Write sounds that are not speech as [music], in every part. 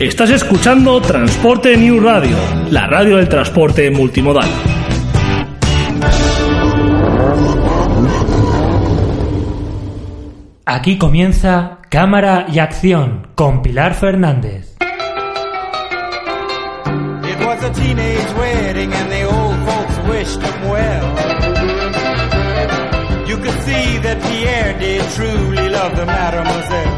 Estás escuchando Transporte New Radio, la radio del transporte multimodal. Aquí comienza Cámara y Acción con Pilar Fernández. It was a teenage wedding and the old folks wished him well. You could see that Pierre did truly love the mademoiselle.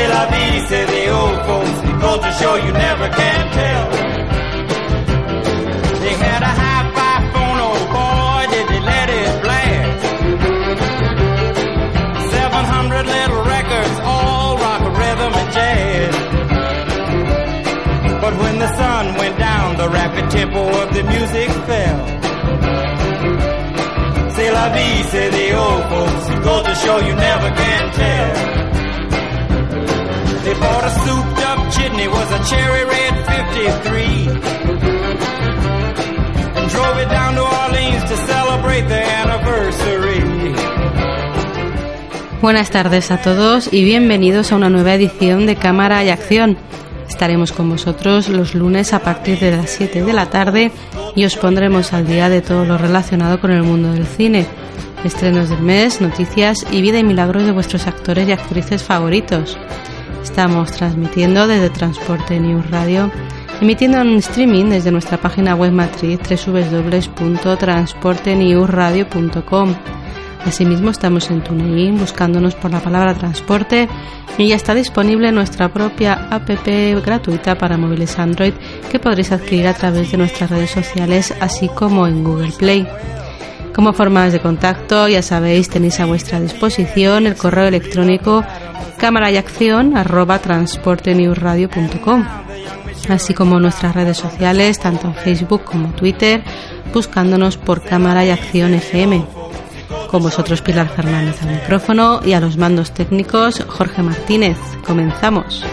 C'est la vie, say the old folks. To show you never can tell. They had a hi-fi phone, oh boy, did they let it blast. 700 little records, all rock, rhythm, and jazz. But when the sun went down, the rapid tempo of the music fell. C'est la vie, say the old folks. Goes to show you never can tell. They bought a souped up chitney, was a cherry red 53. And drove it down to Orleans to celebrate the anniversary. Buenas tardes a todos y bienvenidos a una nueva edición de Cámara y Acción. Estaremos con vosotros los lunes a partir de las 7 de la tarde y os pondremos al día de todo lo relacionado con el mundo del cine. Estrenos del mes, noticias y vida y milagros de vuestros actores y actrices favoritos. Estamos transmitiendo desde Transporte News Radio, emitiendo en streaming desde nuestra página web matriz www.transportenewsradio.com. Asimismo estamos en TuneIn buscándonos por la palabra transporte y ya está disponible nuestra propia app gratuita para móviles Android que podréis adquirir a través de nuestras redes sociales así como en Google Play. Como formas de contacto, ya sabéis, tenéis a vuestra disposición el correo electrónico cámara y acción arroba transportenewsradio.com así como nuestras redes sociales, tanto en Facebook como Twitter, buscándonos por Cámara y Acción FM. Con vosotros Pilar Fernández al micrófono y a los mandos técnicos Jorge Martínez. Comenzamos.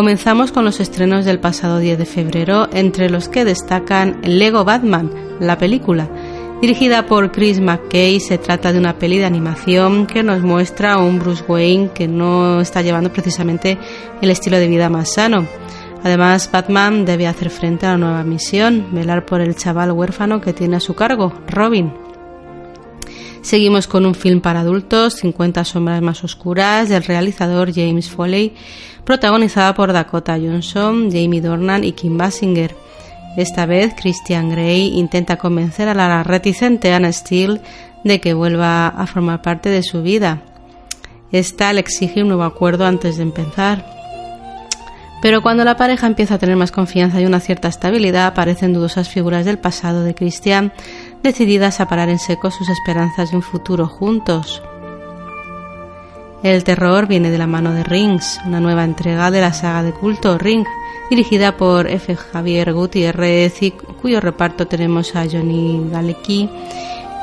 Comenzamos con los estrenos del pasado 10 de febrero, entre los que destacan Lego Batman, la película. Dirigida por Chris McKay, se trata de una peli de animación que nos muestra a un Bruce Wayne que no está llevando precisamente el estilo de vida más sano. Además, Batman debe hacer frente a una nueva misión, velar por el chaval huérfano que tiene a su cargo, Robin. Seguimos con un film para adultos, 50 sombras más oscuras, del realizador James Foley, protagonizada por Dakota Johnson, Jamie Dornan y Kim Basinger. Esta vez Christian Grey intenta convencer a la reticente Anna Steele de que vuelva a formar parte de su vida. Esta le exige un nuevo acuerdo antes de empezar. Pero cuando la pareja empieza a tener más confianza y una cierta estabilidad, aparecen dudosas figuras del pasado de Christian, decididas a parar en seco sus esperanzas de un futuro juntos. El terror viene de la mano de Rings, una nueva entrega de la saga de culto Ring, dirigida por F. Javier Gutiérrez y cuyo reparto tenemos a Johnny Galecki,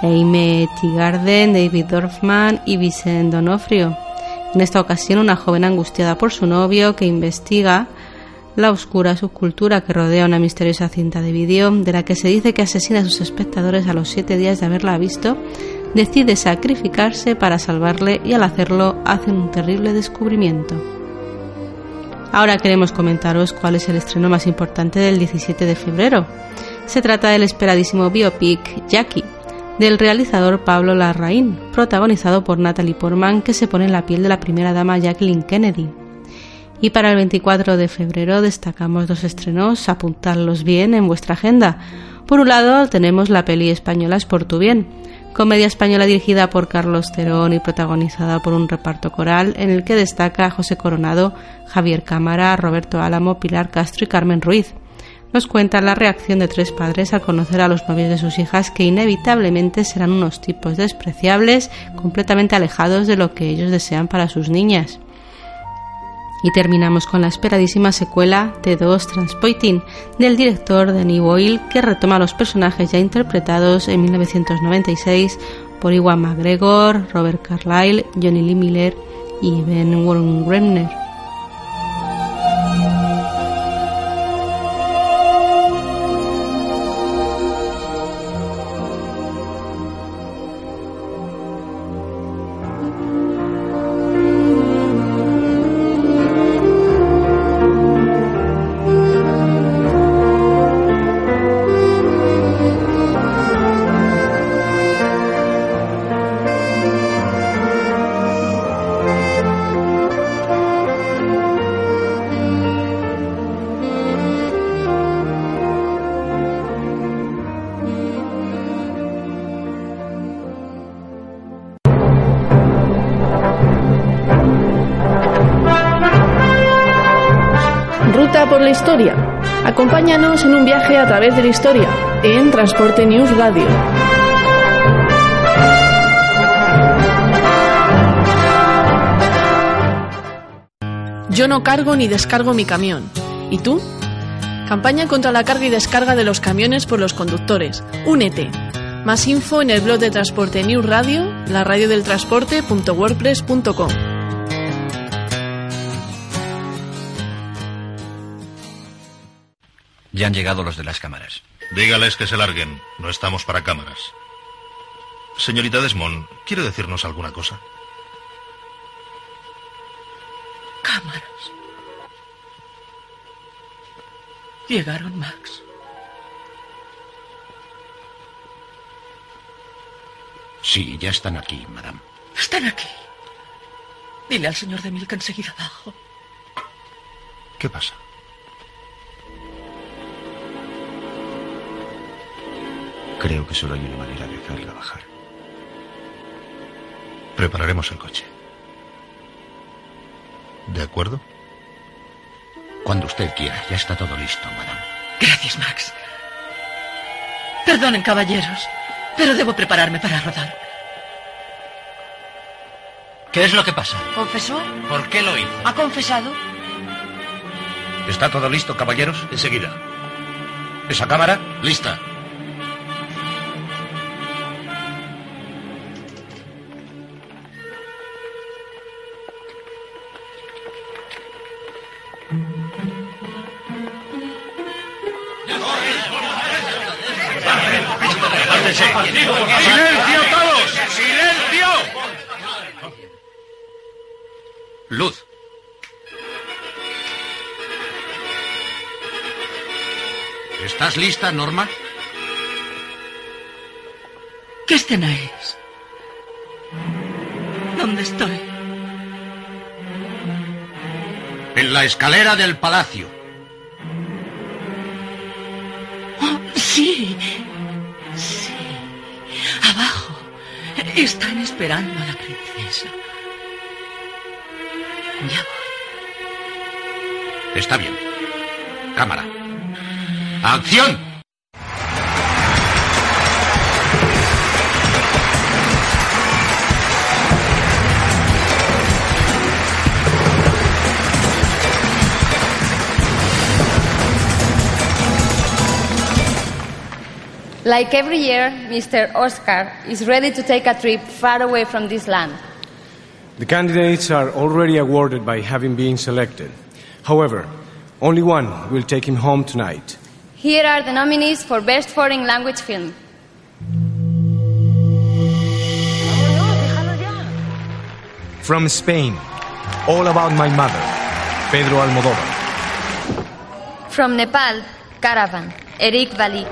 Eime Tigarden, David Dorfman y Vicente Donofrio. En esta ocasión, una joven angustiada por su novio que investiga la oscura subcultura que rodea una misteriosa cinta de vídeo de la que se dice que asesina a sus espectadores a los siete días de haberla visto, decide sacrificarse para salvarle y al hacerlo hace un terrible descubrimiento. Ahora queremos comentaros cuál es el estreno más importante del 17 de febrero. Se trata del esperadísimo biopic Jackie, del realizador Pablo Larraín, protagonizado por Natalie Portman, que se pone en la piel de la primera dama Jacqueline Kennedy. Y para el 24 de febrero destacamos dos estrenos, apuntadlos bien en vuestra agenda. Por un lado tenemos la peli española Es por tu bien, comedia española dirigida por Carlos Terón y protagonizada por un reparto coral en el que destaca José Coronado, Javier Cámara, Roberto Álamo, Pilar Castro y Carmen Ruiz nos cuenta la reacción de tres padres al conocer a los novios de sus hijas que inevitablemente serán unos tipos despreciables, completamente alejados de lo que ellos desean para sus niñas. Y terminamos con la esperadísima secuela de Dos Transpoiting del director Danny Boyle que retoma los personajes ya interpretados en 1996 por Iwan McGregor, Robert Carlyle, Johnny Lee Miller y Ben Gremner. Través de la historia en Transporte News Radio. Yo no cargo ni descargo mi camión. ¿Y tú? Campaña contra la carga y descarga de los camiones por los conductores. Únete. Más info en el blog de Transporte News Radio, la radio del transporte.wordpress.com. Ya han llegado los de las cámaras. Dígales que se larguen. No estamos para cámaras. Señorita Desmond, ¿quiere decirnos alguna cosa? Cámaras. Llegaron, Max. Sí, ya están aquí, madame. Están aquí. Dile al señor de Milk enseguida abajo. ¿Qué pasa? Creo que solo hay una manera de hacerla bajar. Prepararemos el coche. ¿De acuerdo? Cuando usted quiera, ya está todo listo, madame. Gracias, Max. Perdonen, caballeros, pero debo prepararme para rodar. ¿Qué es lo que pasa? ¿Confesó? ¿Por qué lo hizo? ¿Ha confesado? ¿Está todo listo, caballeros? Enseguida. ¿Esa cámara? Lista. Lista, Norma? ¿Qué escena es? ¿Dónde estoy? En la escalera del palacio. Oh, sí. Sí. Abajo. Están esperando a la princesa. Ya voy. Está bien. Cámara. ¡Acción! Like every year, Mr. Oscar is ready to take a trip far away from this land. The candidates are already awarded by having been selected. However, only one will take him home tonight. Here are the nominees for Best Foreign Language Film. From Spain, All About My Mother, Pedro Almodóvar. From Nepal, Caravan, Eric Valli.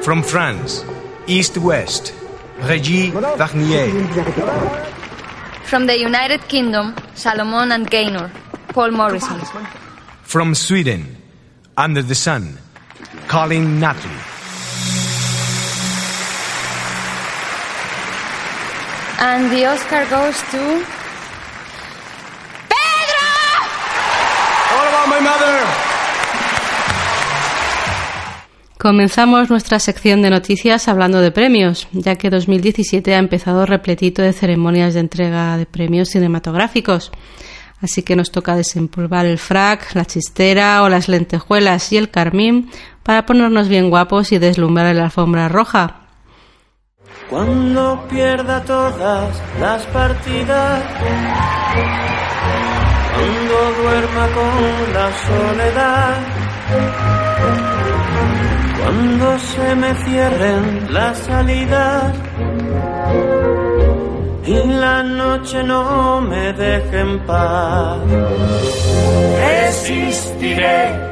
From France, East West, Regis Varnier. From the United Kingdom, Salomon and Gaynor, Paul Morrison. From Sweden, Under the Sun, Colin Nutley. And the Oscar goes to. All About My Mother. Comenzamos nuestra sección de noticias hablando de premios, ya que 2017 ha empezado repletito de ceremonias de entrega de premios cinematográficos. Así que nos toca desempolvar el frac, la chistera o las lentejuelas y el carmín para ponernos bien guapos y deslumbrar la alfombra roja. Cuando pierda todas las partidas, cuando duerma con la soledad, cuando se me cierren las salidas y la noche no me deje en paz. Resistiré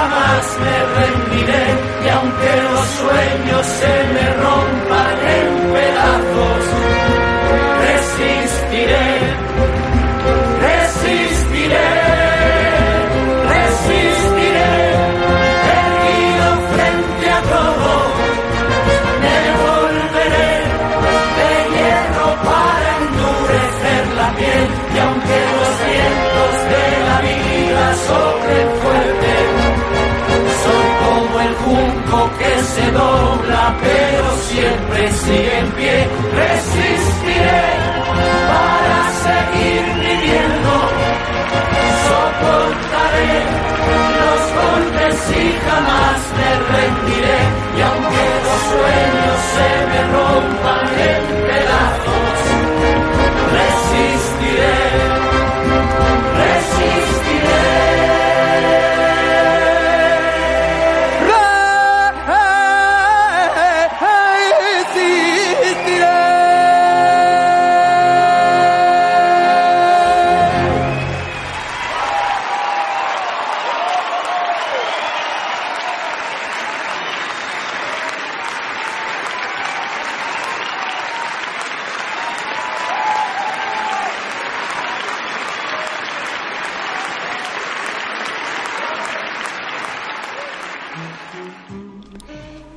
jamás me rendiré y aunque los sueños se me rompan en pedazos, resistiré, pero siempre sigue en pie. Resistiré para seguir viviendo. Soportaré los golpes y jamás me rendiré.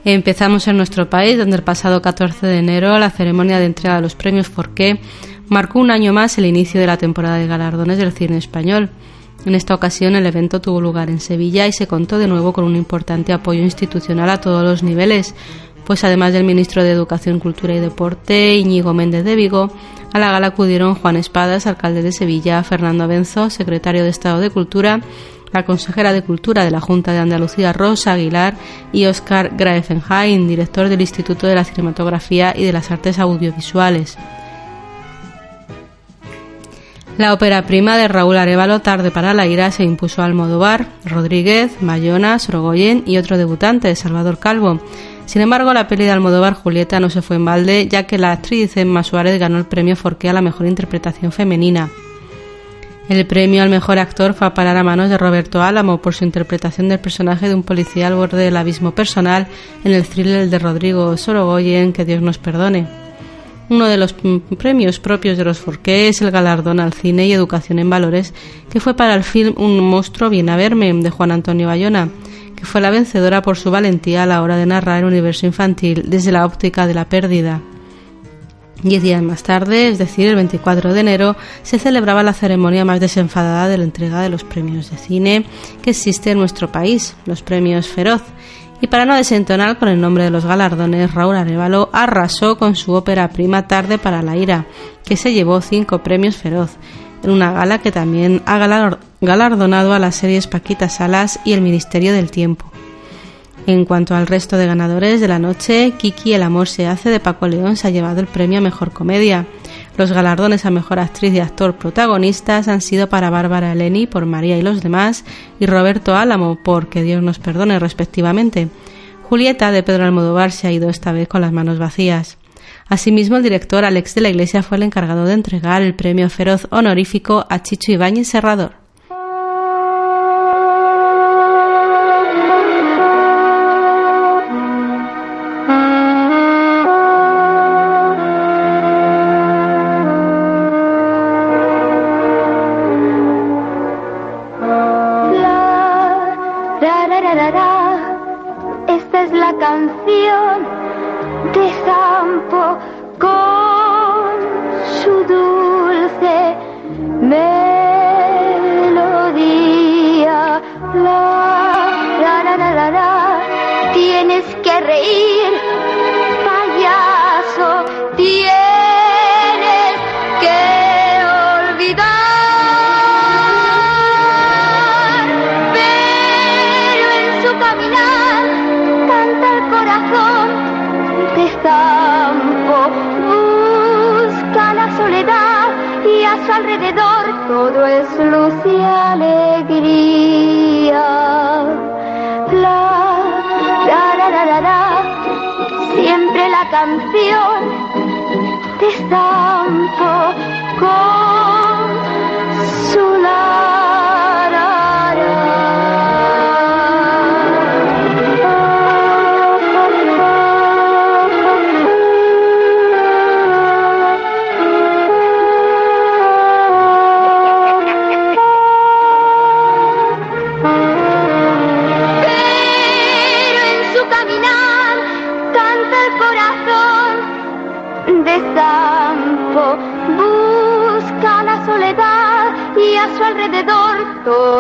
Empezamos en nuestro país, donde el pasado 14 de enero la ceremonia de entrega de los premios Forqué marcó un año más el inicio de la temporada de galardones del cine español. En esta ocasión el evento tuvo lugar en Sevilla y se contó de nuevo con un importante apoyo institucional a todos los niveles, pues además del ministro de Educación, Cultura y Deporte, Íñigo Méndez de Vigo, a la gala acudieron Juan Espadas, alcalde de Sevilla, Fernando Abenzo, secretario de Estado de Cultura, la consejera de Cultura de la Junta de Andalucía, Rosa Aguilar, y Oscar Graefenhain, director del Instituto de la Cinematografía y de las Artes Audiovisuales. La ópera prima de Raúl Arevalo, Tarde para la ira, se impuso a Almodóvar, Rodríguez, Mayona, Sorogoyen y otro debutante, Salvador Calvo. Sin embargo, la peli de Almodóvar, Julieta, no se fue en balde, ya que la actriz Emma Suárez ganó el premio Forqué a la mejor interpretación femenina. El premio al mejor actor fue a parar a manos de Roberto Álamo por su interpretación del personaje de un policía al borde del abismo personal en el thriller de Rodrigo Sorogoyen, Que Dios nos perdone. Uno de los premios propios de los Forqué es el galardón al cine y educación en valores, que fue para el film Un monstruo viene a verme, de Juan Antonio Bayona, que fue la vencedora por su valentía a la hora de narrar el universo infantil desde la óptica de la pérdida. Diez días más tarde, es decir, el 24 de enero, se celebraba la ceremonia más desenfadada de la entrega de los premios de cine que existe en nuestro país, los premios Feroz. Y para no desentonar con el nombre de los galardones, Raúl Arevalo arrasó con su ópera prima Tarde para la Ira, que se llevó cinco premios Feroz, en una gala que también ha galardonado a las series Paquita Salas y El Ministerio del Tiempo. En cuanto al resto de ganadores de la noche, Kiki El amor se hace de Paco León se ha llevado el premio a Mejor Comedia. Los galardones a Mejor Actriz y Actor Protagonistas han sido para Bárbara Eleni por María y los demás y Roberto Álamo por Que Dios nos perdone respectivamente. Julieta de Pedro Almodóvar se ha ido esta vez con las manos vacías. Asimismo, el director Alex de la Iglesia fue el encargado de entregar el premio feroz honorífico a Chicho Ibáñez Serrador. canción de campo con su dulce melodía. La, la, la, la, la. tienes que reír canción de santo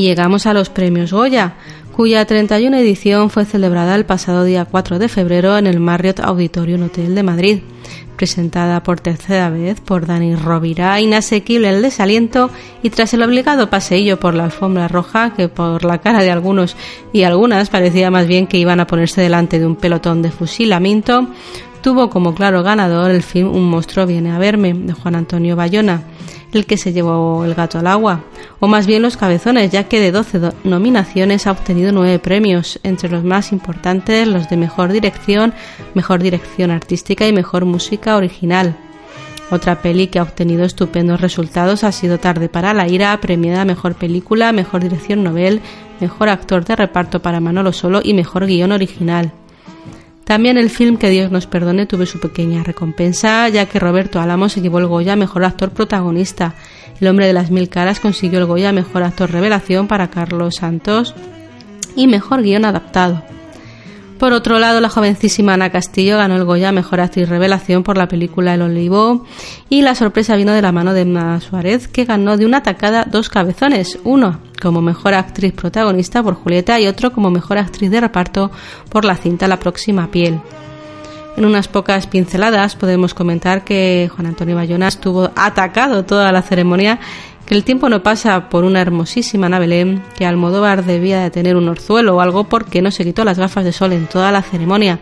llegamos a los premios Goya, cuya 31 edición fue celebrada el pasado día 4 de febrero en el Marriott Auditorium Hotel de Madrid. Presentada por tercera vez por Dani Rovira, inasequible el desaliento y tras el obligado paseillo por la alfombra roja, que por la cara de algunos y algunas parecía más bien que iban a ponerse delante de un pelotón de fusilamiento, tuvo como claro ganador el film Un monstruo viene a verme, de Juan Antonio Bayona el que se llevó el gato al agua, o más bien los cabezones, ya que de 12 nominaciones ha obtenido 9 premios, entre los más importantes los de Mejor Dirección, Mejor Dirección Artística y Mejor Música Original. Otra peli que ha obtenido estupendos resultados ha sido Tarde para la Ira, premiada Mejor Película, Mejor Dirección Novel, Mejor Actor de Reparto para Manolo Solo y Mejor Guión Original. También el film Que Dios nos perdone tuvo su pequeña recompensa, ya que Roberto Álamo se llevó el Goya Mejor Actor Protagonista. El hombre de las mil caras consiguió el Goya Mejor Actor Revelación para Carlos Santos y Mejor Guión Adaptado. Por otro lado, la jovencísima Ana Castillo ganó el Goya Mejor Actriz Revelación por la película El Olivo y la sorpresa vino de la mano de Emma Suárez, que ganó de una tacada dos cabezones, uno como Mejor Actriz Protagonista por Julieta y otro como Mejor Actriz de Reparto por la cinta La Próxima Piel. En unas pocas pinceladas podemos comentar que Juan Antonio Bayona estuvo atacado toda la ceremonia que el tiempo no pasa por una hermosísima nave que Almodóvar debía de tener un orzuelo o algo porque no se quitó las gafas de sol en toda la ceremonia,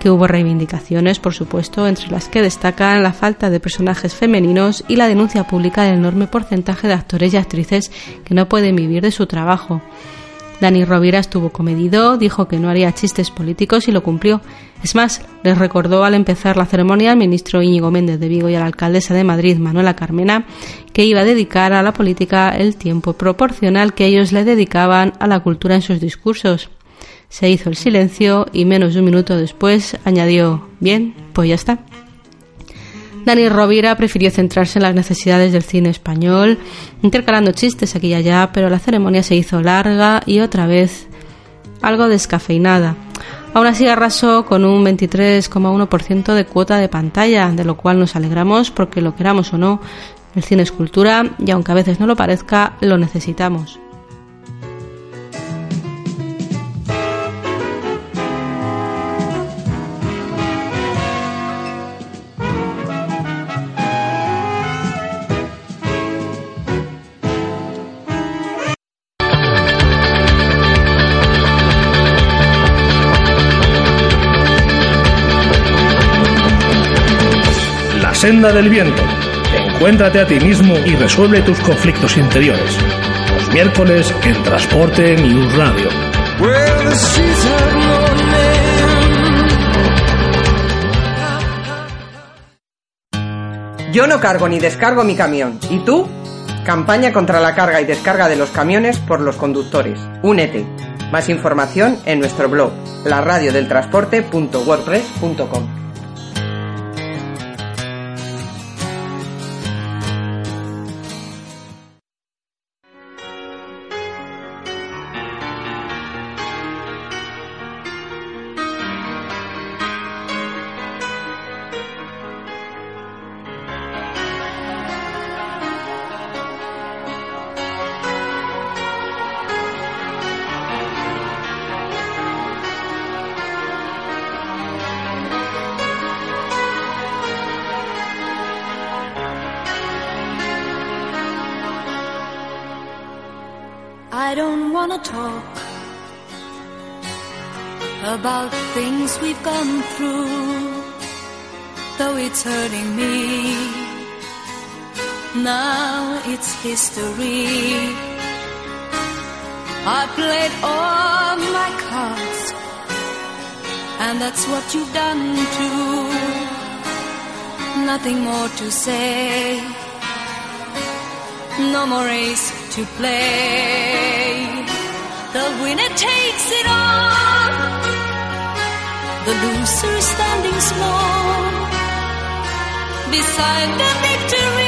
que hubo reivindicaciones, por supuesto, entre las que destacan la falta de personajes femeninos y la denuncia pública del enorme porcentaje de actores y actrices que no pueden vivir de su trabajo. Dani Rovira estuvo comedido, dijo que no haría chistes políticos y lo cumplió. Es más, les recordó al empezar la ceremonia al ministro Íñigo Méndez de Vigo y a la alcaldesa de Madrid, Manuela Carmena, que iba a dedicar a la política el tiempo proporcional que ellos le dedicaban a la cultura en sus discursos. Se hizo el silencio y menos de un minuto después añadió, bien, pues ya está. Dani Rovira prefirió centrarse en las necesidades del cine español, intercalando chistes aquí y allá, pero la ceremonia se hizo larga y otra vez algo descafeinada. Aún así arrasó con un 23,1% de cuota de pantalla, de lo cual nos alegramos porque lo queramos o no, el cine es cultura y aunque a veces no lo parezca, lo necesitamos. Senda del viento. Encuéntrate a ti mismo y resuelve tus conflictos interiores. Los miércoles en Transporte News Radio. Yo no cargo ni descargo mi camión. ¿Y tú? Campaña contra la carga y descarga de los camiones por los conductores. Únete. Más información en nuestro blog, laradiodeltransporte.wordpress.com. it's hurting me. Now it's history. I played all my cards, and that's what you've done too. Nothing more to say, no more race to play. The winner takes it all. The loser is standing small beside the victory.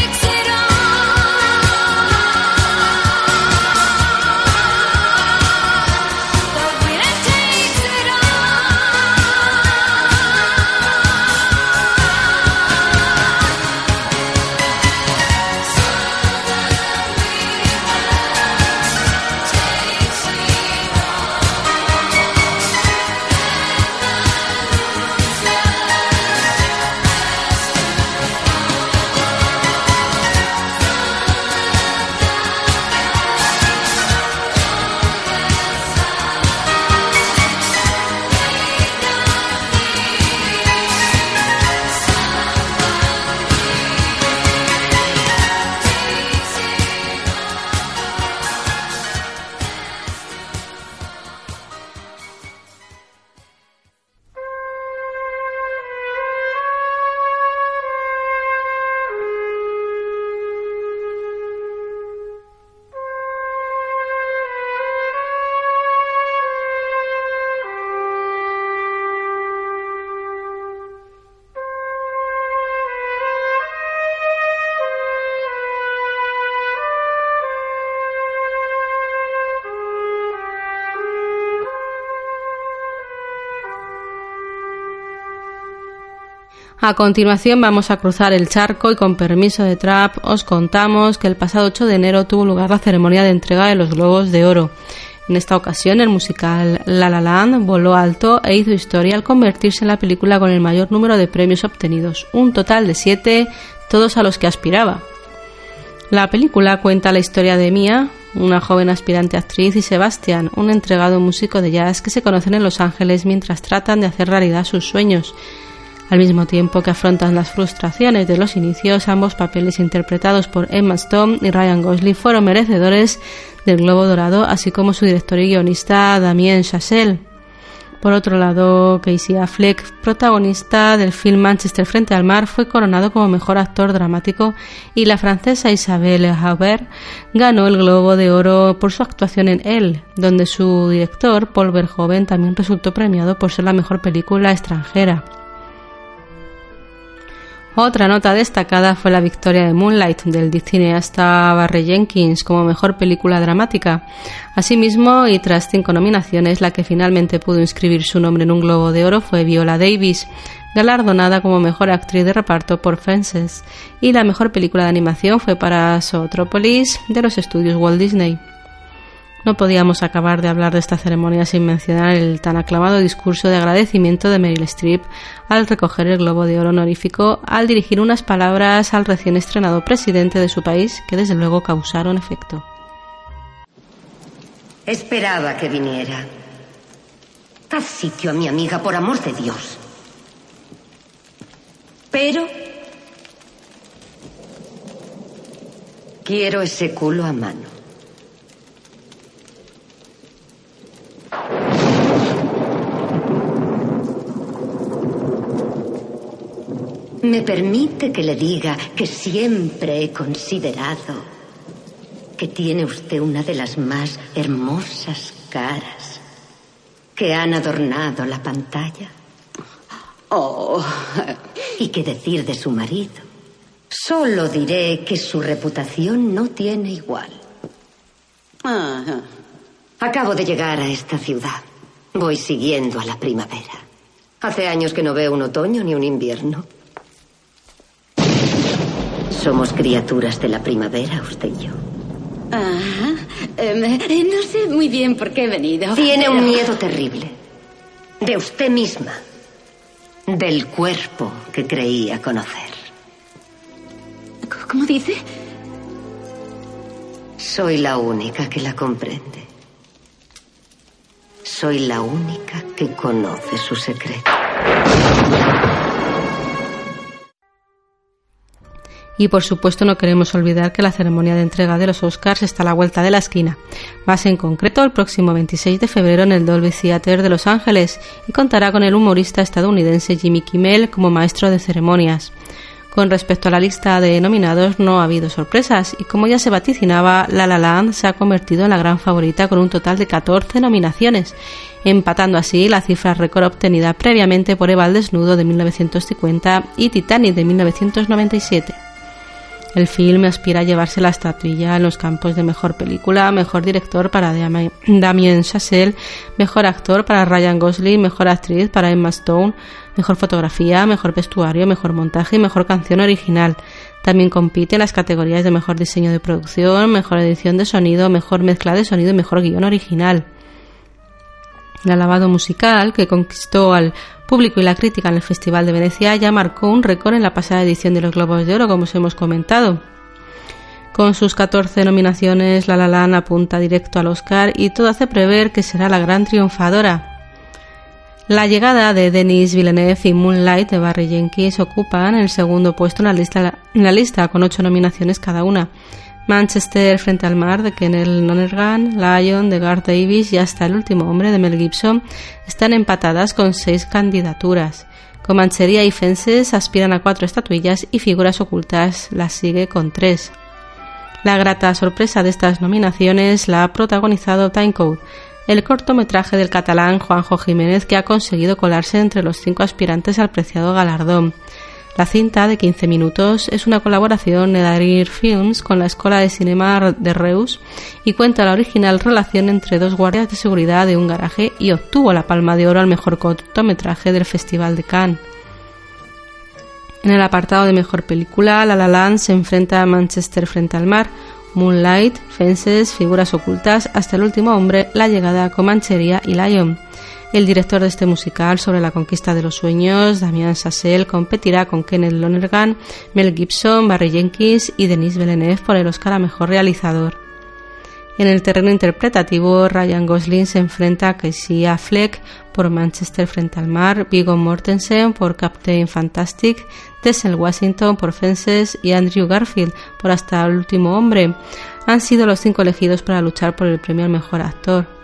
A continuación vamos a cruzar el charco y con permiso de Trap os contamos que el pasado 8 de enero tuvo lugar la ceremonia de entrega de los Globos de Oro. En esta ocasión el musical La La Land voló alto e hizo historia al convertirse en la película con el mayor número de premios obtenidos, un total de siete, todos a los que aspiraba. La película cuenta la historia de Mia, una joven aspirante actriz, y Sebastian, un entregado músico de jazz que se conocen en Los Ángeles mientras tratan de hacer realidad sus sueños. Al mismo tiempo que afrontan las frustraciones de los inicios, ambos papeles interpretados por Emma Stone y Ryan Gosling fueron merecedores del Globo Dorado, así como su director y guionista Damien Chazelle. Por otro lado, Casey Affleck, protagonista del film Manchester frente al mar, fue coronado como mejor actor dramático y la francesa Isabelle Haubert ganó el Globo de Oro por su actuación en Elle, donde su director, Paul Verhoeven, también resultó premiado por ser la mejor película extranjera. Otra nota destacada fue la victoria de Moonlight del cineasta Barry Jenkins como mejor película dramática. Asimismo, y tras cinco nominaciones, la que finalmente pudo inscribir su nombre en un Globo de Oro fue Viola Davis, galardonada como mejor actriz de reparto por Fences, y la mejor película de animación fue para Zootropolis de los estudios Walt Disney. No podíamos acabar de hablar de esta ceremonia sin mencionar el tan aclamado discurso de agradecimiento de Meryl Streep al recoger el Globo de Oro honorífico al dirigir unas palabras al recién estrenado presidente de su país que desde luego causaron efecto. Esperaba que viniera. Haz sitio a mi amiga, por amor de Dios. Pero... Quiero ese culo a mano. Me permite que le diga que siempre he considerado que tiene usted una de las más hermosas caras que han adornado la pantalla. Oh, ¿y qué decir de su marido? Solo diré que su reputación no tiene igual. Acabo de llegar a esta ciudad. Voy siguiendo a la primavera. Hace años que no veo un otoño ni un invierno. Somos criaturas de la primavera, usted y yo. Ah, em, eh, no sé muy bien por qué he venido. Tiene un miedo terrible. De usted misma. Del cuerpo que creía conocer. ¿Cómo dice? Soy la única que la comprende. Soy la única que conoce su secreto. Y por supuesto no queremos olvidar que la ceremonia de entrega de los Oscars está a la vuelta de la esquina, más en concreto el próximo 26 de febrero en el Dolby Theatre de Los Ángeles y contará con el humorista estadounidense Jimmy Kimmel como maestro de ceremonias. Con respecto a la lista de nominados no ha habido sorpresas y como ya se vaticinaba, La La Land se ha convertido en la gran favorita con un total de 14 nominaciones, empatando así la cifra récord obtenida previamente por Eva al desnudo de 1950 y Titanic de 1997. El film aspira a llevarse la estatuilla en los campos de mejor película, mejor director para Damien Chazelle, mejor actor para Ryan Gosling, mejor actriz para Emma Stone, mejor fotografía, mejor vestuario, mejor montaje y mejor canción original. También compite en las categorías de mejor diseño de producción, mejor edición de sonido, mejor mezcla de sonido y mejor guion original. El alabado musical, que conquistó al público y la crítica en el Festival de Venecia, ya marcó un récord en la pasada edición de los Globos de Oro, como os hemos comentado. Con sus 14 nominaciones, La La Land apunta directo al Oscar y todo hace prever que será la gran triunfadora. La llegada de Denis Villeneuve y Moonlight de Barry Jenkins ocupan el segundo puesto en la lista, en la lista con ocho nominaciones cada una. Manchester frente al mar de Kenneth Lonergan, Lion de Garth Davis y hasta El último hombre de Mel Gibson están empatadas con seis candidaturas. Comanchería y Fences aspiran a cuatro estatuillas y Figuras ocultas las sigue con tres. La grata sorpresa de estas nominaciones la ha protagonizado Timecode, el cortometraje del catalán Juanjo Jiménez que ha conseguido colarse entre los cinco aspirantes al preciado galardón. La cinta, de 15 minutos, es una colaboración de Darir Films con la Escuela de Cinema de Reus y cuenta la original relación entre dos guardias de seguridad de un garaje y obtuvo la palma de oro al mejor cortometraje del Festival de Cannes. En el apartado de mejor película, La La Land se enfrenta a Manchester frente al mar, Moonlight, Fences, Figuras ocultas, hasta el último hombre, La llegada a Comanchería y Lion. El director de este musical sobre la conquista de los sueños, Damien Chazelle, competirá con Kenneth Lonergan, Mel Gibson, Barry Jenkins y Denis Villeneuve por el Oscar a Mejor Realizador. En el terreno interpretativo, Ryan Gosling se enfrenta a Casey Affleck por Manchester frente al mar, Viggo Mortensen por Captain Fantastic, Denzel Washington por Fences y Andrew Garfield por Hasta el último hombre. Han sido los cinco elegidos para luchar por el premio al mejor actor.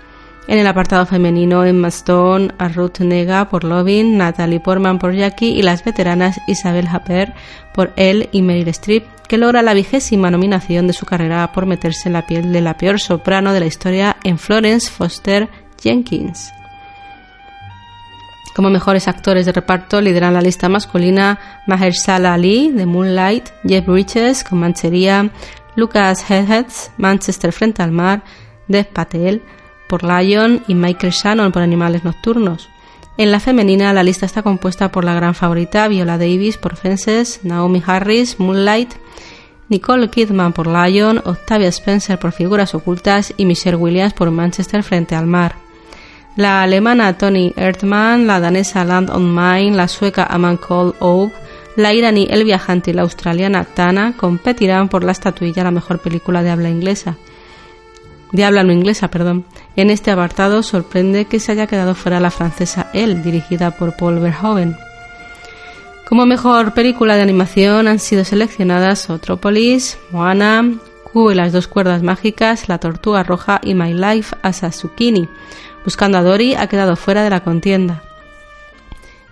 En el apartado femenino, Emma Stone, Ruth Nega por Lovin, Natalie Portman por Jackie y las veteranas Isabel Haper por Elle y Meryl Streep, que logra la vigésima nominación de su carrera por meterse en la piel de la peor soprano de la historia en Florence Foster Jenkins. Como mejores actores de reparto lideran la lista masculina Mahershala Ali de Moonlight, Jeff Bridges con Manchería, Lucas Hedges, Manchester frente al mar, Dev Patel por Lion y Michael Shannon por Animales Nocturnos. En la femenina, la lista está compuesta por la gran favorita Viola Davis por Fences, Naomi Harris, Moonlight, Nicole Kidman por Lion, Octavia Spencer por Figuras Ocultas y Michelle Williams por Manchester frente al mar. La alemana Toni Erdmann, la danesa Land on Mine, la sueca Aman Cole Oak, la iraní El Viajante y la australiana Tana competirán por la estatuilla la mejor película de habla inglesa de no inglesa, perdón. En este apartado sorprende que se haya quedado fuera la francesa Elle, dirigida por Paul Verhoeven. Como mejor película de animación han sido seleccionadas Otropolis, Moana, Cubo y las dos cuerdas mágicas, La Tortuga Roja y My Life as a Zucchini. Buscando a Dory ha quedado fuera de la contienda.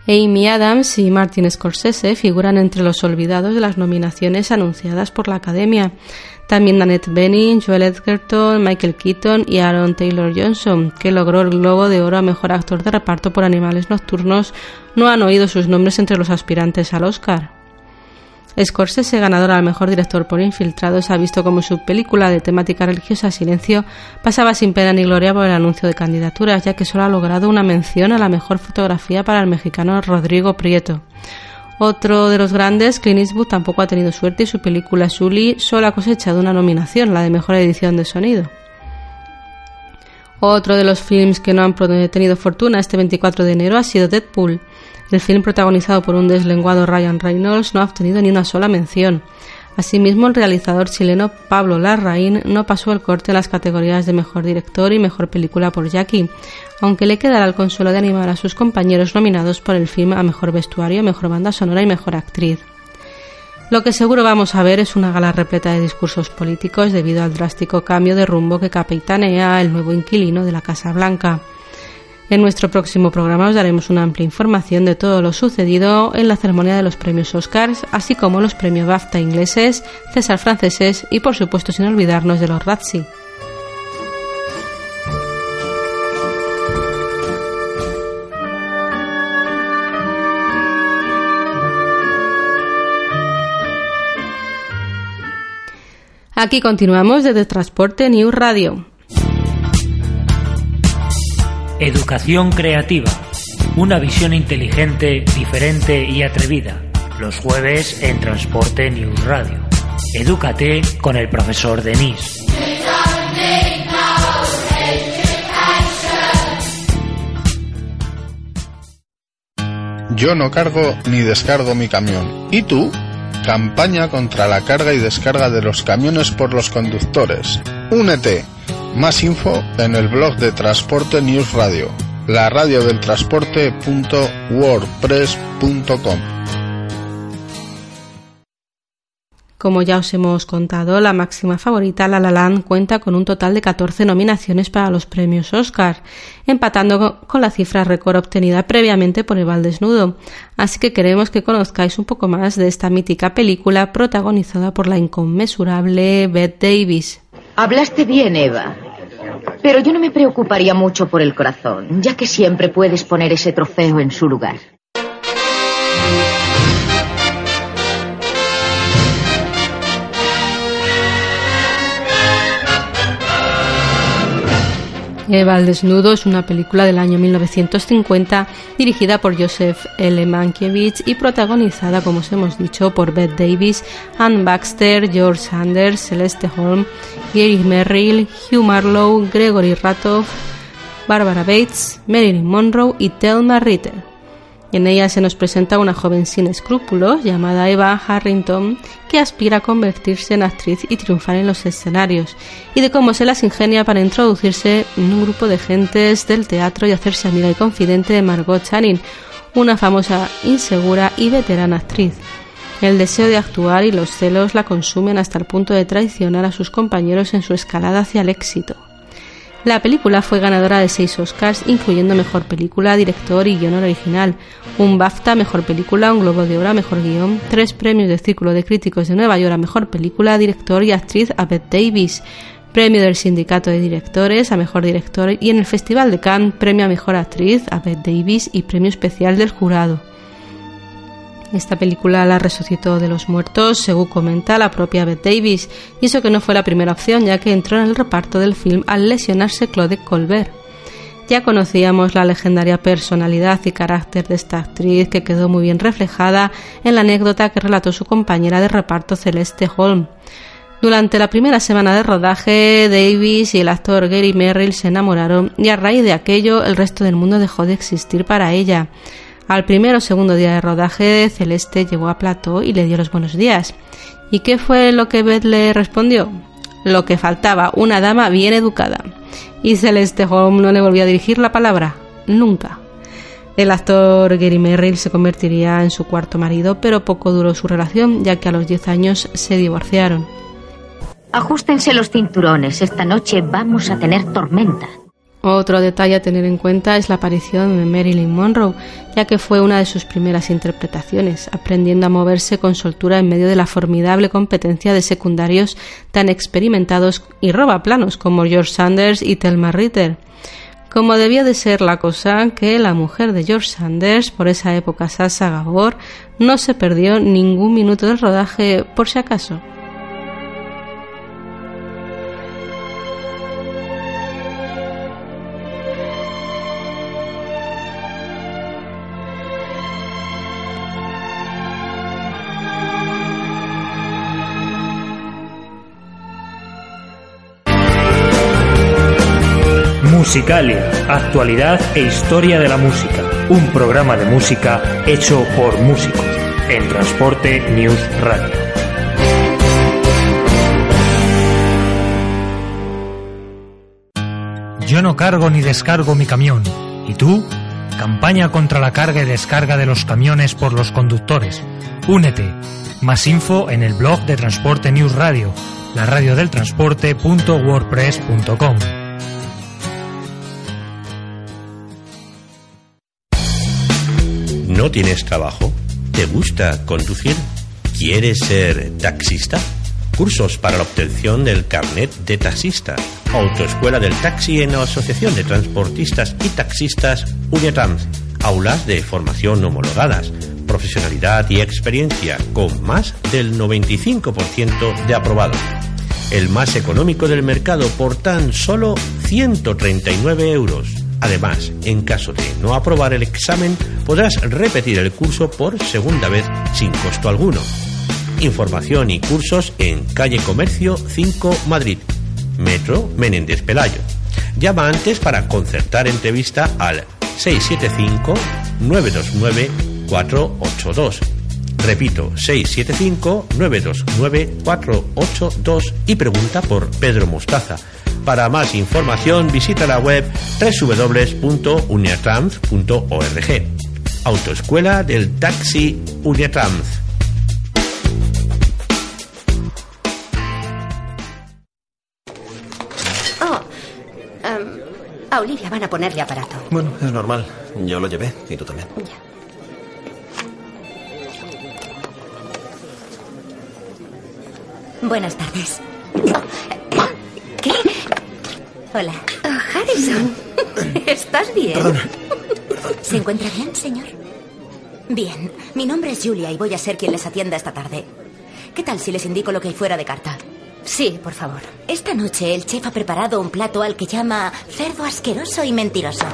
Amy Adams y Martin Scorsese figuran entre los olvidados de las nominaciones anunciadas por la Academia. También Annette Bening, Joel Edgerton, Michael Keaton y Aaron Taylor Johnson, que logró el Globo de Oro a Mejor Actor de Reparto por Animales Nocturnos, no han oído sus nombres entre los aspirantes al Oscar. Scorsese, ganador al mejor director por Infiltrados, ha visto como su película de temática religiosa Silencio pasaba sin pena ni gloria por el anuncio de candidaturas, ya que solo ha logrado una mención a la mejor fotografía para el mexicano Rodrigo Prieto. Otro de los grandes, Clint Eastwood, tampoco ha tenido suerte y su película Sully solo ha cosechado una nominación, la de mejor edición de sonido. Otro de los films que no han tenido fortuna este 24 de enero ha sido Deadpool. El film protagonizado por un deslenguado Ryan Reynolds no ha obtenido ni una sola mención. Asimismo, el realizador chileno Pablo Larraín no pasó el corte en las categorías de Mejor Director y Mejor Película por Jackie, aunque le quedará el consuelo de animar a sus compañeros nominados por el film a Mejor Vestuario, Mejor Banda Sonora y Mejor Actriz. Lo que seguro vamos a ver es una gala repleta de discursos políticos debido al drástico cambio de rumbo que capitanea el nuevo inquilino de la Casa Blanca. En nuestro próximo programa os daremos una amplia información de todo lo sucedido en la ceremonia de los premios Oscars, así como los premios BAFTA ingleses, César franceses y por supuesto sin olvidarnos de los Razzie. Aquí continuamos desde Transporte News Radio. Educación creativa. Una visión inteligente, diferente y atrevida. Los jueves en Transporte News Radio. Edúcate con el profesor Denis. Yo no cargo ni descargo mi camión. ¿Y tú? Campaña contra la carga y descarga de los camiones por los conductores. Únete. Más info en el blog de Transporte News Radio, la radio del transporte.wordpress.com. Como ya os hemos contado, la máxima favorita, La La Land, cuenta con un total de 14 nominaciones para los premios Oscar, empatando con la cifra récord obtenida previamente por El Desnudo. Así que queremos que conozcáis un poco más de esta mítica película protagonizada por la inconmensurable Bette Davis. Hablaste bien, Eva. Pero yo no me preocuparía mucho por el corazón, ya que siempre puedes poner ese trofeo en su lugar. Eva al desnudo es una película del año 1950 dirigida por Joseph L. Mankiewicz y protagonizada, como os hemos dicho, por Bette Davis, Anne Baxter, George Sanders, Celeste Holm, Gary Merrill, Hugh Marlowe, Gregory Ratoff, Barbara Bates, Marilyn Monroe y Thelma Ritter. En ella se nos presenta una joven sin escrúpulos llamada Eva Harrington que aspira a convertirse en actriz y triunfar en los escenarios, y de cómo se las ingenia para introducirse en un grupo de gentes del teatro y hacerse amiga y confidente de Margot Channing, una famosa, insegura y veterana actriz. El deseo de actuar y los celos la consumen hasta el punto de traicionar a sus compañeros en su escalada hacia el éxito. La película fue ganadora de seis Oscars, incluyendo Mejor Película, Director y Guión Original, un BAFTA, Mejor Película, un Globo de Oro Mejor Guión, tres premios del Círculo de Críticos de Nueva York a Mejor Película, Director y Actriz a Bette Davis, premio del Sindicato de Directores a Mejor Director y en el Festival de Cannes, premio a Mejor Actriz a Davis y premio especial del jurado. Esta película la resucitó de los muertos, según comenta la propia Bette Davis, y eso que no fue la primera opción, ya que entró en el reparto del film al lesionarse Claude Colbert. Ya conocíamos la legendaria personalidad y carácter de esta actriz, que quedó muy bien reflejada en la anécdota que relató su compañera de reparto Celeste Holm. Durante la primera semana de rodaje, Davis y el actor Gary Merrill se enamoraron y a raíz de aquello el resto del mundo dejó de existir para ella. Al primer o segundo día de rodaje, Celeste llegó a Plató y le dio los buenos días. ¿Y qué fue lo que Beth le respondió? Lo que faltaba, una dama bien educada. Y Celeste Holm no le volvió a dirigir la palabra, nunca. El actor Gary Merrill se convertiría en su cuarto marido, pero poco duró su relación, ya que a los 10 años se divorciaron. Ajustense los cinturones, esta noche vamos a tener tormenta. Otro detalle a tener en cuenta es la aparición de Marilyn Monroe, ya que fue una de sus primeras interpretaciones, aprendiendo a moverse con soltura en medio de la formidable competencia de secundarios tan experimentados y robaplanos como George Sanders y Thelma Ritter. Como debía de ser la cosa que la mujer de George Sanders, por esa época Sasha Gabor, no se perdió ningún minuto del rodaje por si acaso. Musicalia, actualidad e historia de la música. Un programa de música hecho por músicos en Transporte News Radio. Yo no cargo ni descargo mi camión. ¿Y tú? Campaña contra la carga y descarga de los camiones por los conductores. Únete. Más info en el blog de Transporte News Radio, la radio del transporte.wordpress.com. ¿No tienes trabajo? ¿Te gusta conducir? ¿Quieres ser taxista? Cursos para la obtención del carnet de taxista. Autoescuela del taxi en la Asociación de Transportistas y Taxistas Uniatrans. Aulas de formación homologadas. Profesionalidad y experiencia con más del 95% de aprobados. El más económico del mercado por tan solo 139 euros. Además, en caso de no aprobar el examen, podrás repetir el curso por segunda vez sin costo alguno. Información y cursos en Calle Comercio 5 Madrid, Metro Menéndez Pelayo. Llama antes para concertar entrevista al 675-929-482. Repito, 675-929-482 y pregunta por Pedro Mostaza. Para más información visita la web www.uniatrans.org. Autoescuela del Taxi Uniatrans. Oh, em, a Olivia van a ponerle aparato. Bueno, es normal. Yo lo llevé y tú también. Buenas tardes. ¿Qué? Hola. Oh, Harrison. [laughs] ¿Estás bien? Perdón. ¿Se encuentra bien, señor? Bien. Mi nombre es Julia y voy a ser quien les atienda esta tarde. ¿Qué tal si les indico lo que hay fuera de carta? Sí, por favor. Esta noche el chef ha preparado un plato al que llama cerdo asqueroso y mentiroso.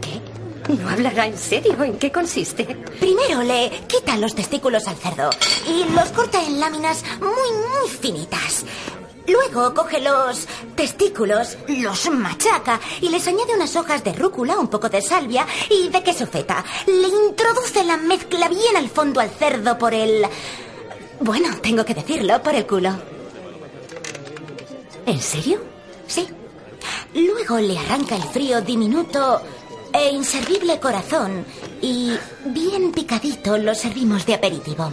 ¿Qué? ¿No hablará en serio? ¿En qué consiste? Primero le quita los testículos al cerdo y los corta en láminas muy, muy finitas. Luego coge los testículos, los machaca y les añade unas hojas de rúcula, un poco de salvia y de queso feta. Le introduce la mezcla bien al fondo al cerdo por el... Bueno, tengo que decirlo, por el culo. ¿En serio? Sí. Luego le arranca el frío diminuto e inservible corazón y bien picadito lo servimos de aperitivo.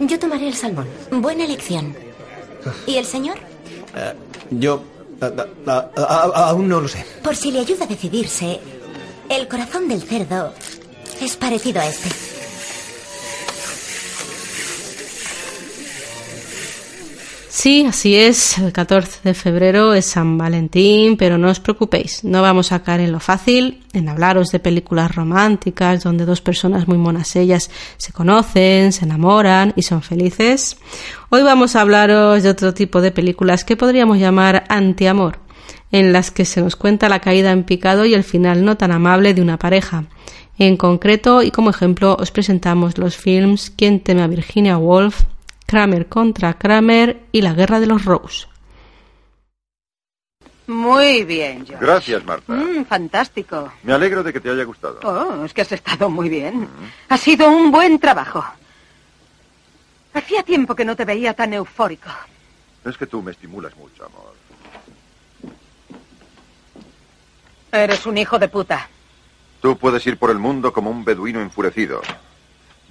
Yo tomaré el salmón. Buena elección. ¿Y el señor? Eh, yo... aún no lo sé. Por si le ayuda a decidirse, el corazón del cerdo es parecido a este. Sí, así es. El 14 de febrero es San Valentín, pero no os preocupéis, no vamos a caer en lo fácil, en hablaros de películas románticas donde dos personas muy monas ellas se conocen, se enamoran y son felices. Hoy vamos a hablaros de otro tipo de películas que podríamos llamar antiamor, en las que se nos cuenta la caída en picado y el final no tan amable de una pareja. En concreto, y como ejemplo, os presentamos los films Quién teme a Virginia Woolf, Kramer contra Kramer y La Guerra de los Rose. Muy bien, George. Gracias, Marta. Mm, fantástico. Me alegro de que te haya gustado. Oh, es que has estado muy bien. Ha sido un buen trabajo. Hacía tiempo que no te veía tan eufórico. Es que tú me estimulas mucho, amor. Eres un hijo de puta. Tú puedes ir por el mundo como un beduino enfurecido,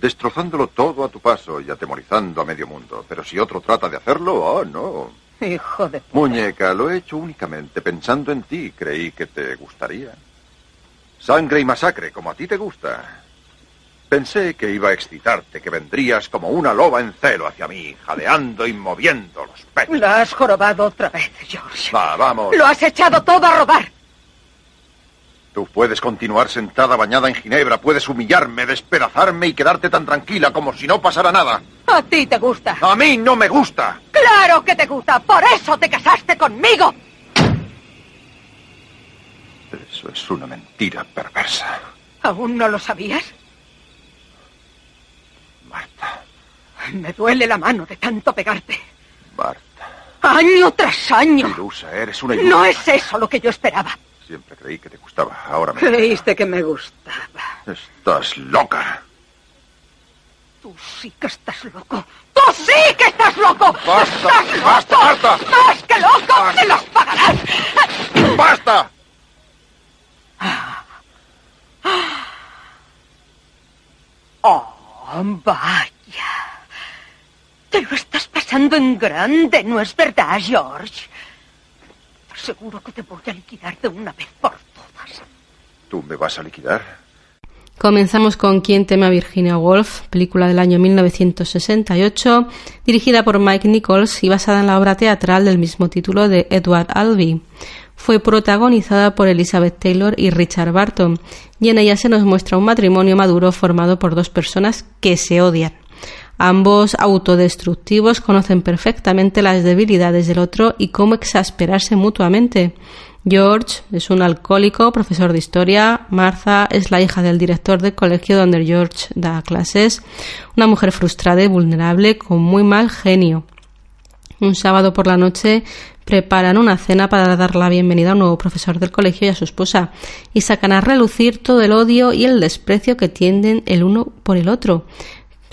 destrozándolo todo a tu paso y atemorizando a medio mundo. Pero si otro trata de hacerlo, oh, no. Hijo de... Muñeca, lo he hecho únicamente pensando en ti. Creí que te gustaría. Sangre y masacre, como a ti te gusta. Pensé que iba a excitarte, que vendrías como una loba en celo hacia mí, jadeando y moviendo los pechos. Lo has jorobado otra vez, George. Va, vamos. Lo has echado todo a robar. Tú puedes continuar sentada bañada en ginebra, puedes humillarme, despedazarme y quedarte tan tranquila como si no pasara nada. A ti te gusta. A mí no me gusta. Claro que te gusta. Por eso te casaste conmigo. Eso es una mentira perversa. ¿Aún no lo sabías? Marta. Me duele la mano de tanto pegarte. Marta. Año tras año. Ilusa, eres una ilusa. No es eso lo que yo esperaba. Siempre creí que te gustaba. Ahora me. Creíste que me gustaba. Estás loca. Tú sí que estás loco. ¡Tú sí que estás loco! ¡Basta! ¡Estás ¡Basta! Loco! ¡Basta! ¡Más que loco! Basta. ¡Te los pagarás! ¡Basta! ¡Oh, vaya! Te lo estás pasando en grande, ¿no es verdad, George? Seguro que te voy a liquidar de una vez por todas. ¿Tú me vas a liquidar? Comenzamos con Quien teme a Virginia Woolf, película del año 1968, dirigida por Mike Nichols y basada en la obra teatral del mismo título de Edward Albee. Fue protagonizada por Elizabeth Taylor y Richard Barton, y en ella se nos muestra un matrimonio maduro formado por dos personas que se odian. Ambos autodestructivos conocen perfectamente las debilidades del otro y cómo exasperarse mutuamente. George es un alcohólico, profesor de historia. Martha es la hija del director del colegio donde George da clases. Una mujer frustrada y vulnerable con muy mal genio. Un sábado por la noche preparan una cena para dar la bienvenida a un nuevo profesor del colegio y a su esposa y sacan a relucir todo el odio y el desprecio que tienden el uno por el otro.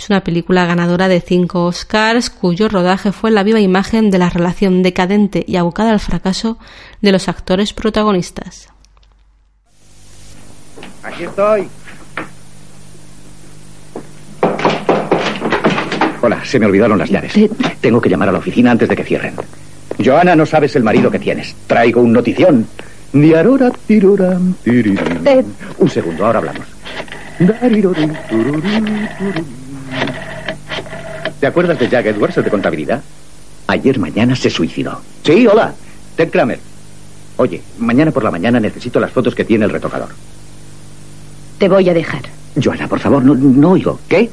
Es una película ganadora de cinco Oscars cuyo rodaje fue la viva imagen de la relación decadente y abocada al fracaso de los actores protagonistas. Aquí estoy. Hola, se me olvidaron las llaves. Tengo que llamar a la oficina antes de que cierren. Joana, no sabes el marido que tienes. Traigo un notición. Tiririm. Un segundo, ahora hablamos. ¿Te acuerdas de Jack Edwards, el de contabilidad? Ayer mañana se suicidó. Sí, hola. Ted Kramer. Oye, mañana por la mañana necesito las fotos que tiene el retocador. Te voy a dejar. Joana, por favor, no, no oigo. ¿Qué?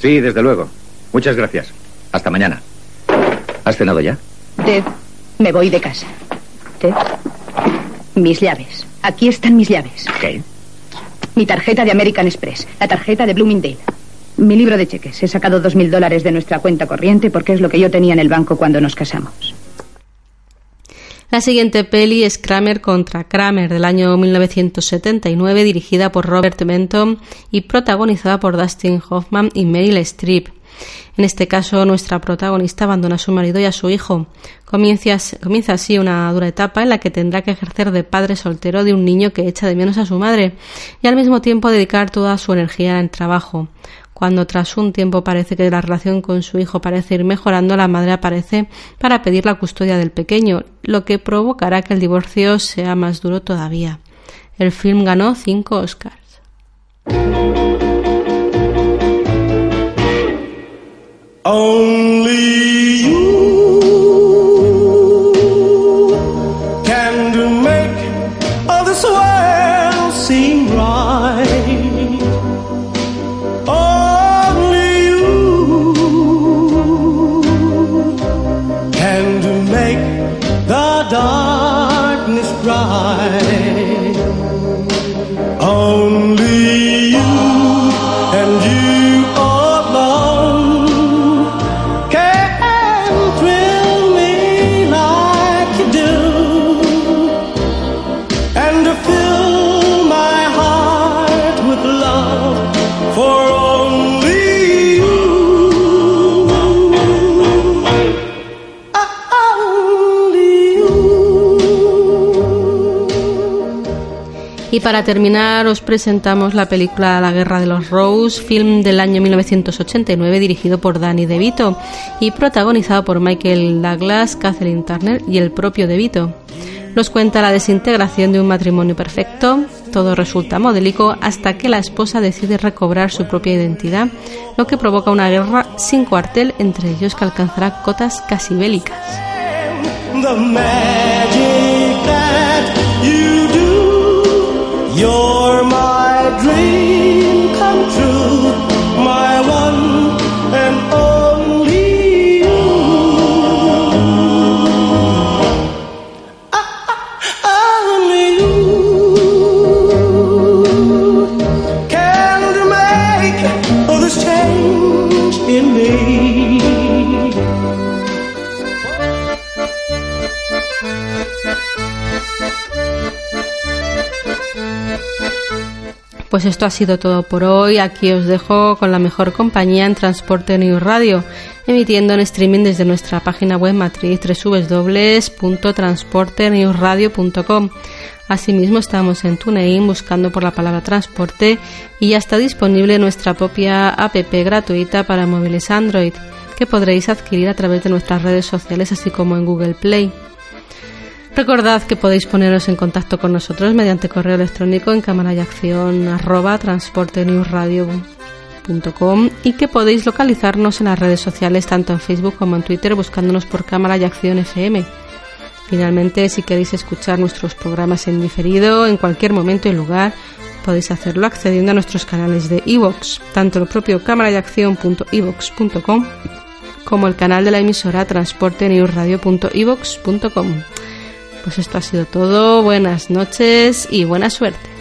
Sí, desde luego. Muchas gracias. Hasta mañana. ¿Has cenado ya? Ted, me voy de casa. Ted, mis llaves. Aquí están mis llaves. ¿Qué? Mi tarjeta de American Express. La tarjeta de Bloomingdale. Mi libro de cheques. He sacado dos mil dólares de nuestra cuenta corriente porque es lo que yo tenía en el banco cuando nos casamos. La siguiente peli es Kramer contra Kramer del año 1979, dirigida por Robert Benton y protagonizada por Dustin Hoffman y Meryl Streep. En este caso, nuestra protagonista abandona a su marido y a su hijo. Comienza, comienza así una dura etapa en la que tendrá que ejercer de padre soltero de un niño que echa de menos a su madre y al mismo tiempo dedicar toda su energía al trabajo. Cuando tras un tiempo parece que la relación con su hijo parece ir mejorando, la madre aparece para pedir la custodia del pequeño, lo que provocará que el divorcio sea más duro todavía. El film ganó cinco Oscars. Y para terminar os presentamos la película La Guerra de los Rose, film del año 1989 dirigido por Danny DeVito y protagonizado por Michael Douglas, Kathleen Turner y el propio DeVito. Nos cuenta la desintegración de un matrimonio perfecto, todo resulta modélico hasta que la esposa decide recobrar su propia identidad, lo que provoca una guerra sin cuartel entre ellos que alcanzará cotas casi bélicas. You're my dream Pues esto ha sido todo por hoy. Aquí os dejo con la mejor compañía en Transporte News Radio, emitiendo en streaming desde nuestra página web matriz www.transportenewsradio.com. Asimismo estamos en TuneIn buscando por la palabra transporte y ya está disponible nuestra propia app gratuita para móviles Android que podréis adquirir a través de nuestras redes sociales así como en Google Play. Recordad que podéis poneros en contacto con nosotros mediante correo electrónico en cámarayacción@transportenewsradio.com y que podéis localizarnos en las redes sociales tanto en Facebook como en Twitter buscándonos por Cámara y Acción FM. Finalmente, si queréis escuchar nuestros programas en diferido en cualquier momento y lugar, podéis hacerlo accediendo a nuestros canales de iVoox, tanto el propio cámarayacción.ivox.com como el canal de la emisora transportenewsradio.ivox.com. Pues esto ha sido todo, buenas noches y buena suerte.